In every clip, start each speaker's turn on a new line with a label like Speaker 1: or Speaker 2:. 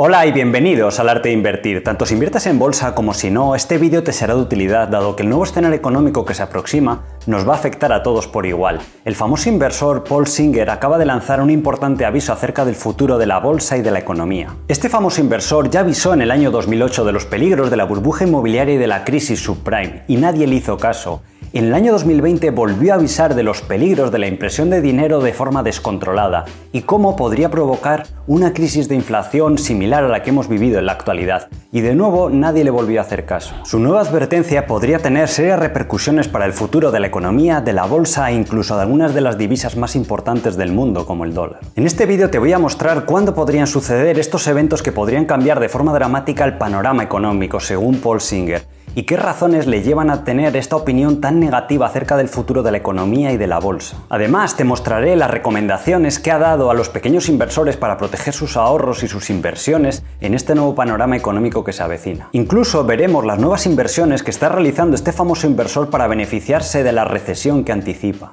Speaker 1: Hola y bienvenidos al arte de invertir. Tanto si inviertes en bolsa como si no, este vídeo te será de utilidad dado que el nuevo escenario económico que se aproxima nos va a afectar a todos por igual. El famoso inversor Paul Singer acaba de lanzar un importante aviso acerca del futuro de la bolsa y de la economía. Este famoso inversor ya avisó en el año 2008 de los peligros de la burbuja inmobiliaria y de la crisis subprime, y nadie le hizo caso. En el año 2020 volvió a avisar de los peligros de la impresión de dinero de forma descontrolada y cómo podría provocar una crisis de inflación similar a la que hemos vivido en la actualidad. Y de nuevo nadie le volvió a hacer caso. Su nueva advertencia podría tener serias repercusiones para el futuro de la economía, de la bolsa e incluso de algunas de las divisas más importantes del mundo como el dólar. En este vídeo te voy a mostrar cuándo podrían suceder estos eventos que podrían cambiar de forma dramática el panorama económico según Paul Singer y qué razones le llevan a tener esta opinión tan negativa acerca del futuro de la economía y de la bolsa. Además, te mostraré las recomendaciones que ha dado a los pequeños inversores para proteger sus ahorros y sus inversiones en este nuevo panorama económico que se avecina. Incluso veremos las nuevas inversiones que está realizando este famoso inversor para beneficiarse de la recesión que anticipa.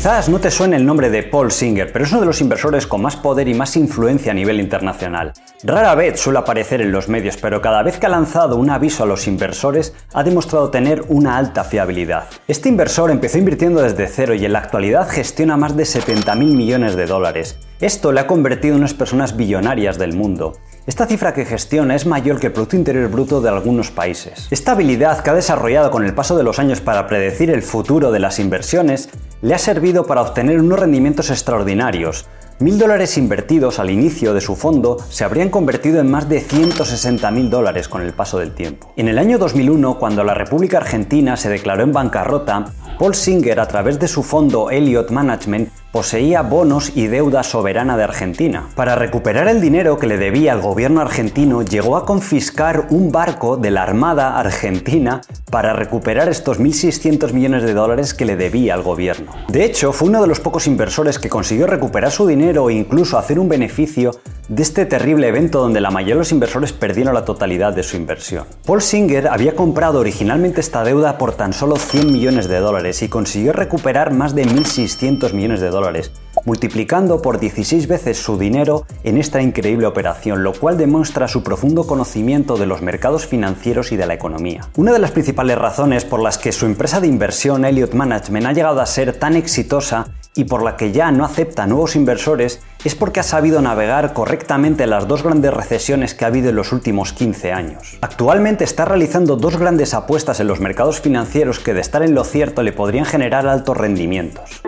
Speaker 1: Quizás no te suene el nombre de Paul Singer, pero es uno de los inversores con más poder y más influencia a nivel internacional. Rara vez suele aparecer en los medios, pero cada vez que ha lanzado un aviso a los inversores ha demostrado tener una alta fiabilidad. Este inversor empezó invirtiendo desde cero y en la actualidad gestiona más de 70 mil millones de dólares. Esto le ha convertido en unas personas billonarias del mundo. Esta cifra que gestiona es mayor que el Producto Interior Bruto de algunos países. Esta habilidad que ha desarrollado con el paso de los años para predecir el futuro de las inversiones le ha servido para obtener unos rendimientos extraordinarios. Mil dólares invertidos al inicio de su fondo se habrían convertido en más de 160 mil dólares con el paso del tiempo. En el año 2001, cuando la República Argentina se declaró en bancarrota, Paul Singer, a través de su fondo Elliott Management, poseía bonos y deuda soberana de Argentina. Para recuperar el dinero que le debía al gobierno argentino, llegó a confiscar un barco de la Armada Argentina para recuperar estos 1.600 millones de dólares que le debía al gobierno. De hecho, fue uno de los pocos inversores que consiguió recuperar su dinero e incluso hacer un beneficio de este terrible evento donde la mayoría de los inversores perdieron la totalidad de su inversión. Paul Singer había comprado originalmente esta deuda por tan solo 100 millones de dólares y consiguió recuperar más de 1.600 millones de dólares, multiplicando por 16 veces su dinero en esta increíble operación, lo cual demuestra su profundo conocimiento de los mercados financieros y de la economía. Una de las principales razones por las que su empresa de inversión Elliott Management ha llegado a ser tan exitosa y por la que ya no acepta nuevos inversores es porque ha sabido navegar correctamente las dos grandes recesiones que ha habido en los últimos 15 años. Actualmente está realizando dos grandes apuestas en los mercados financieros que de estar en lo cierto le podrían generar altos rendimientos.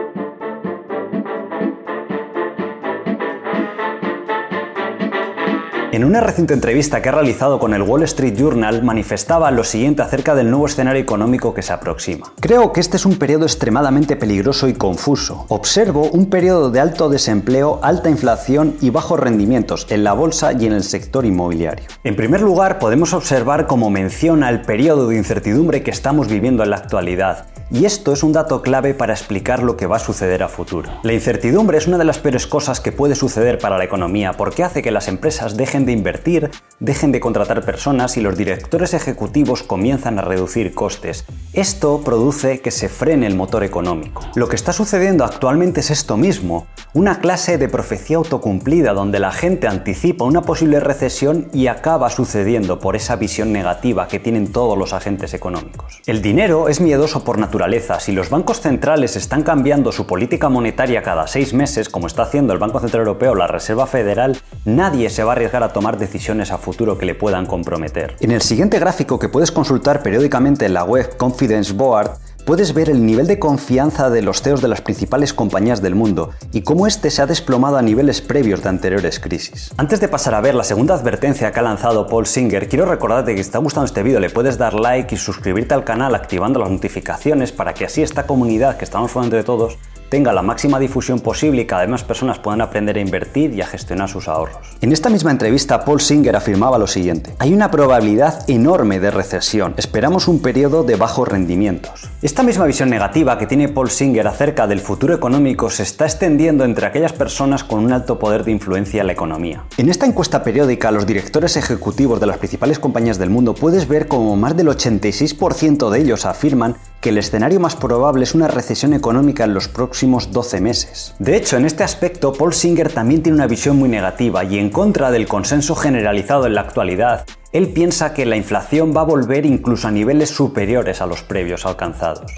Speaker 1: En una reciente entrevista que ha realizado con el Wall Street Journal manifestaba lo siguiente acerca del nuevo escenario económico que se aproxima. Creo que este es un periodo extremadamente peligroso y confuso. Observo un periodo de alto desempleo, alta inflación y bajos rendimientos en la bolsa y en el sector inmobiliario. En primer lugar, podemos observar como menciona el periodo de incertidumbre que estamos viviendo en la actualidad y esto es un dato clave para explicar lo que va a suceder a futuro. La incertidumbre es una de las peores cosas que puede suceder para la economía porque hace que las empresas dejen de invertir, dejen de contratar personas y los directores ejecutivos comienzan a reducir costes. Esto produce que se frene el motor económico. Lo que está sucediendo actualmente es esto mismo, una clase de profecía autocumplida donde la gente anticipa una posible recesión y acaba sucediendo por esa visión negativa que tienen todos los agentes económicos. El dinero es miedoso por naturaleza si los bancos centrales están cambiando su política monetaria cada seis meses, como está haciendo el Banco Central Europeo o la Reserva Federal, nadie se va a arriesgar a tomar decisiones a futuro que le puedan comprometer. En el siguiente gráfico que puedes consultar periódicamente en la web Confidence Board, puedes ver el nivel de confianza de los CEOs de las principales compañías del mundo y cómo este se ha desplomado a niveles previos de anteriores crisis. Antes de pasar a ver la segunda advertencia que ha lanzado Paul Singer, quiero recordarte que si te ha gustado este vídeo le puedes dar like y suscribirte al canal activando las notificaciones para que así esta comunidad que estamos formando de todos tenga la máxima difusión posible y cada vez más personas puedan aprender a invertir y a gestionar sus ahorros. En esta misma entrevista, Paul Singer afirmaba lo siguiente: Hay una probabilidad enorme de recesión. Esperamos un periodo de bajos rendimientos. Esta misma visión negativa que tiene Paul Singer acerca del futuro económico se está extendiendo entre aquellas personas con un alto poder de influencia en la economía. En esta encuesta periódica, los directores ejecutivos de las principales compañías del mundo puedes ver como más del 86% de ellos afirman que el escenario más probable es una recesión económica en los próximos 12 meses. De hecho, en este aspecto, Paul Singer también tiene una visión muy negativa y en contra del consenso generalizado en la actualidad, él piensa que la inflación va a volver incluso a niveles superiores a los previos alcanzados.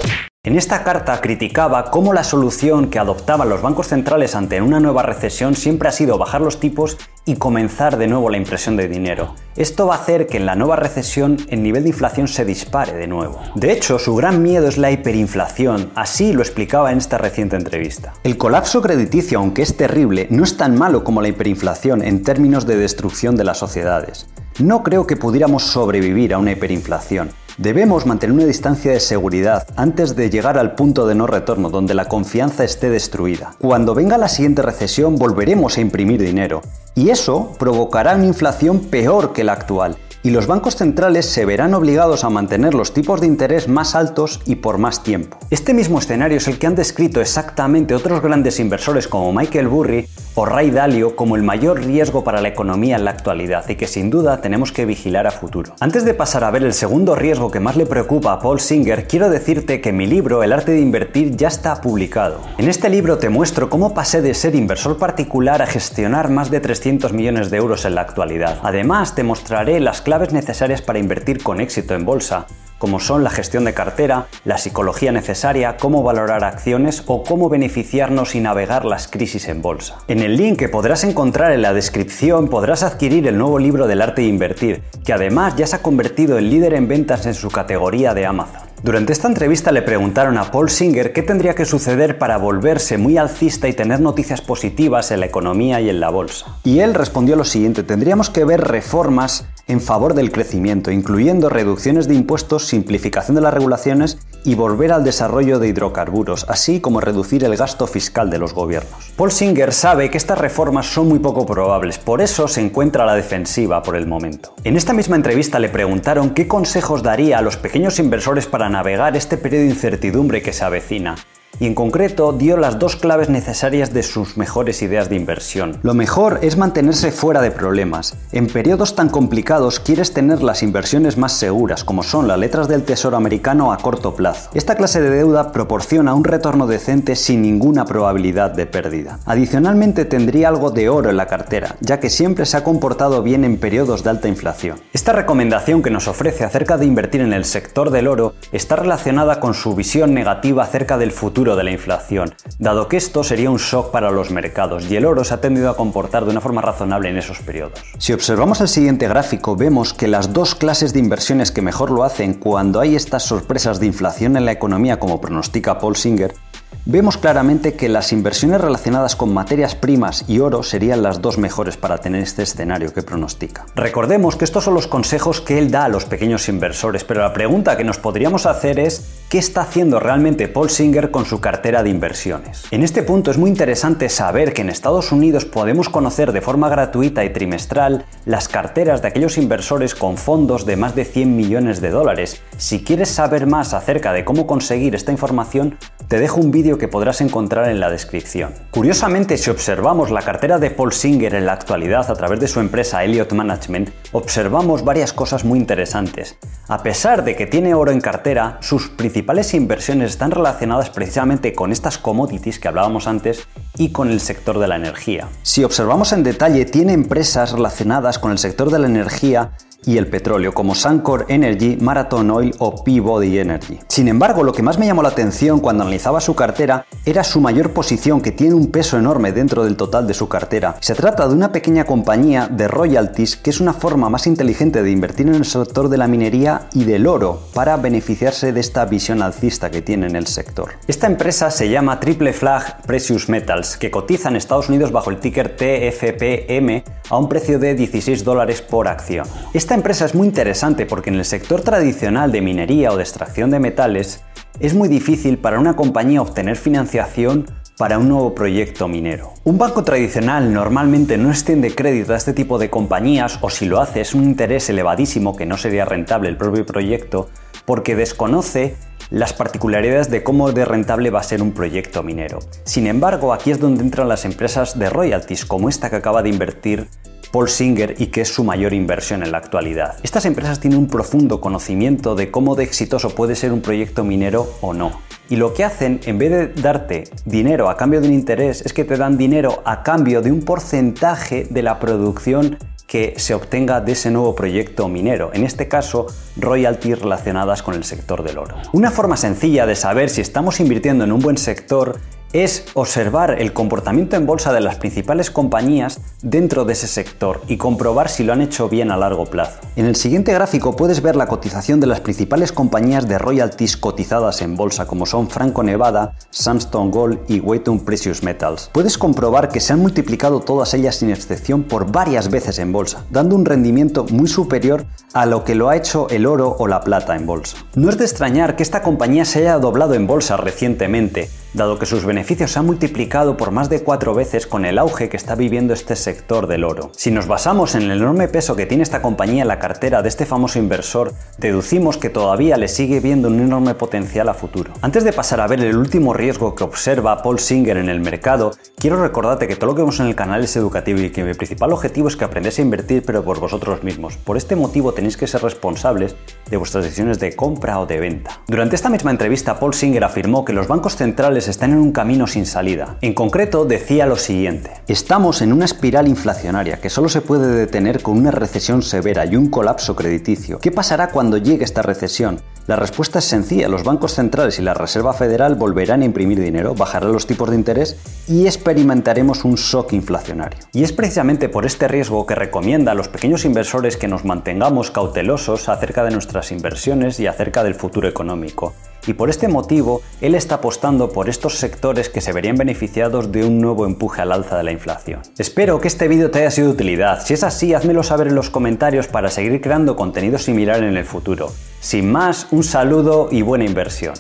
Speaker 1: En esta carta criticaba cómo la solución que adoptaban los bancos centrales ante una nueva recesión siempre ha sido bajar los tipos y comenzar de nuevo la impresión de dinero. Esto va a hacer que en la nueva recesión el nivel de inflación se dispare de nuevo. De hecho, su gran miedo es la hiperinflación, así lo explicaba en esta reciente entrevista. El colapso crediticio, aunque es terrible, no es tan malo como la hiperinflación en términos de destrucción de las sociedades. No creo que pudiéramos sobrevivir a una hiperinflación. Debemos mantener una distancia de seguridad antes de llegar al punto de no retorno donde la confianza esté destruida. Cuando venga la siguiente recesión volveremos a imprimir dinero y eso provocará una inflación peor que la actual y los bancos centrales se verán obligados a mantener los tipos de interés más altos y por más tiempo. Este mismo escenario es el que han descrito exactamente otros grandes inversores como Michael Burry o Ray Dalio como el mayor riesgo para la economía en la actualidad y que sin duda tenemos que vigilar a futuro. Antes de pasar a ver el segundo riesgo que más le preocupa a Paul Singer, quiero decirte que mi libro El arte de invertir ya está publicado. En este libro te muestro cómo pasé de ser inversor particular a gestionar más de 300 millones de euros en la actualidad. Además, te mostraré las claves necesarias para invertir con éxito en bolsa, como son la gestión de cartera, la psicología necesaria, cómo valorar acciones o cómo beneficiarnos y navegar las crisis en bolsa. En el link que podrás encontrar en la descripción podrás adquirir el nuevo libro del arte de invertir, que además ya se ha convertido en líder en ventas en su categoría de Amazon. Durante esta entrevista le preguntaron a Paul Singer qué tendría que suceder para volverse muy alcista y tener noticias positivas en la economía y en la bolsa. Y él respondió lo siguiente, tendríamos que ver reformas en favor del crecimiento, incluyendo reducciones de impuestos, simplificación de las regulaciones y volver al desarrollo de hidrocarburos, así como reducir el gasto fiscal de los gobiernos. Paul Singer sabe que estas reformas son muy poco probables, por eso se encuentra a la defensiva por el momento. En esta misma entrevista le preguntaron qué consejos daría a los pequeños inversores para navegar este periodo de incertidumbre que se avecina y en concreto dio las dos claves necesarias de sus mejores ideas de inversión. Lo mejor es mantenerse fuera de problemas. En periodos tan complicados quieres tener las inversiones más seguras, como son las letras del Tesoro americano a corto plazo. Esta clase de deuda proporciona un retorno decente sin ninguna probabilidad de pérdida. Adicionalmente tendría algo de oro en la cartera, ya que siempre se ha comportado bien en periodos de alta inflación. Esta recomendación que nos ofrece acerca de invertir en el sector del oro está relacionada con su visión negativa acerca del futuro de la inflación, dado que esto sería un shock para los mercados y el oro se ha tendido a comportar de una forma razonable en esos periodos. Si observamos el siguiente gráfico, vemos que las dos clases de inversiones que mejor lo hacen cuando hay estas sorpresas de inflación en la economía como pronostica Paul Singer Vemos claramente que las inversiones relacionadas con materias primas y oro serían las dos mejores para tener este escenario que pronostica. Recordemos que estos son los consejos que él da a los pequeños inversores, pero la pregunta que nos podríamos hacer es ¿qué está haciendo realmente Paul Singer con su cartera de inversiones? En este punto es muy interesante saber que en Estados Unidos podemos conocer de forma gratuita y trimestral las carteras de aquellos inversores con fondos de más de 100 millones de dólares. Si quieres saber más acerca de cómo conseguir esta información, te dejo un vídeo que podrás encontrar en la descripción. Curiosamente, si observamos la cartera de Paul Singer en la actualidad a través de su empresa Elliott Management, observamos varias cosas muy interesantes. A pesar de que tiene oro en cartera, sus principales inversiones están relacionadas precisamente con estas commodities que hablábamos antes y con el sector de la energía. Si observamos en detalle, tiene empresas relacionadas con el sector de la energía y el petróleo, como Sancor Energy, Marathon Oil o Peabody Energy. Sin embargo, lo que más me llamó la atención cuando analizaba su cartera era su mayor posición, que tiene un peso enorme dentro del total de su cartera. Se trata de una pequeña compañía de royalties, que es una forma más inteligente de invertir en el sector de la minería y del oro, para beneficiarse de esta visión alcista que tiene en el sector. Esta empresa se llama Triple Flag Precious Metals, que cotiza en Estados Unidos bajo el ticker TFPM a un precio de 16 dólares por acción. Esta empresa es muy interesante porque en el sector tradicional de minería o de extracción de metales es muy difícil para una compañía obtener financiación para un nuevo proyecto minero. Un banco tradicional normalmente no extiende crédito a este tipo de compañías o si lo hace es un interés elevadísimo que no sería rentable el propio proyecto porque desconoce las particularidades de cómo de rentable va a ser un proyecto minero. Sin embargo, aquí es donde entran las empresas de royalties, como esta que acaba de invertir Paul Singer y que es su mayor inversión en la actualidad. Estas empresas tienen un profundo conocimiento de cómo de exitoso puede ser un proyecto minero o no. Y lo que hacen, en vez de darte dinero a cambio de un interés, es que te dan dinero a cambio de un porcentaje de la producción que se obtenga de ese nuevo proyecto minero, en este caso royalties relacionadas con el sector del oro. Una forma sencilla de saber si estamos invirtiendo en un buen sector es observar el comportamiento en bolsa de las principales compañías dentro de ese sector y comprobar si lo han hecho bien a largo plazo. En el siguiente gráfico puedes ver la cotización de las principales compañías de royalties cotizadas en bolsa como son Franco Nevada, Sandstone Gold y Wheaton Precious Metals. Puedes comprobar que se han multiplicado todas ellas sin excepción por varias veces en bolsa, dando un rendimiento muy superior a lo que lo ha hecho el oro o la plata en bolsa. No es de extrañar que esta compañía se haya doblado en bolsa recientemente, dado que sus beneficios se han multiplicado por más de cuatro veces con el auge que está viviendo este sector del oro. Si nos basamos en el enorme peso que tiene esta compañía en la cartera de este famoso inversor, deducimos que todavía le sigue viendo un enorme potencial a futuro. Antes de pasar a ver el último riesgo que observa Paul Singer en el mercado, quiero recordarte que todo lo que vemos en el canal es educativo y que mi principal objetivo es que aprendáis a invertir pero por vosotros mismos. Por este motivo tenéis que ser responsables de vuestras decisiones de compra o de venta. Durante esta misma entrevista, Paul Singer afirmó que los bancos centrales están en un camino sin salida. En concreto, decía lo siguiente. Estamos en una espiral inflacionaria que solo se puede detener con una recesión severa y un colapso crediticio. ¿Qué pasará cuando llegue esta recesión? La respuesta es sencilla, los bancos centrales y la Reserva Federal volverán a imprimir dinero, bajarán los tipos de interés y experimentaremos un shock inflacionario. Y es precisamente por este riesgo que recomienda a los pequeños inversores que nos mantengamos cautelosos acerca de nuestras inversiones y acerca del futuro económico y por este motivo él está apostando por estos sectores que se verían beneficiados de un nuevo empuje al alza de la inflación. Espero que este vídeo te haya sido de utilidad, si es así házmelo saber en los comentarios para seguir creando contenido similar en el futuro. Sin más, un saludo y buena inversión.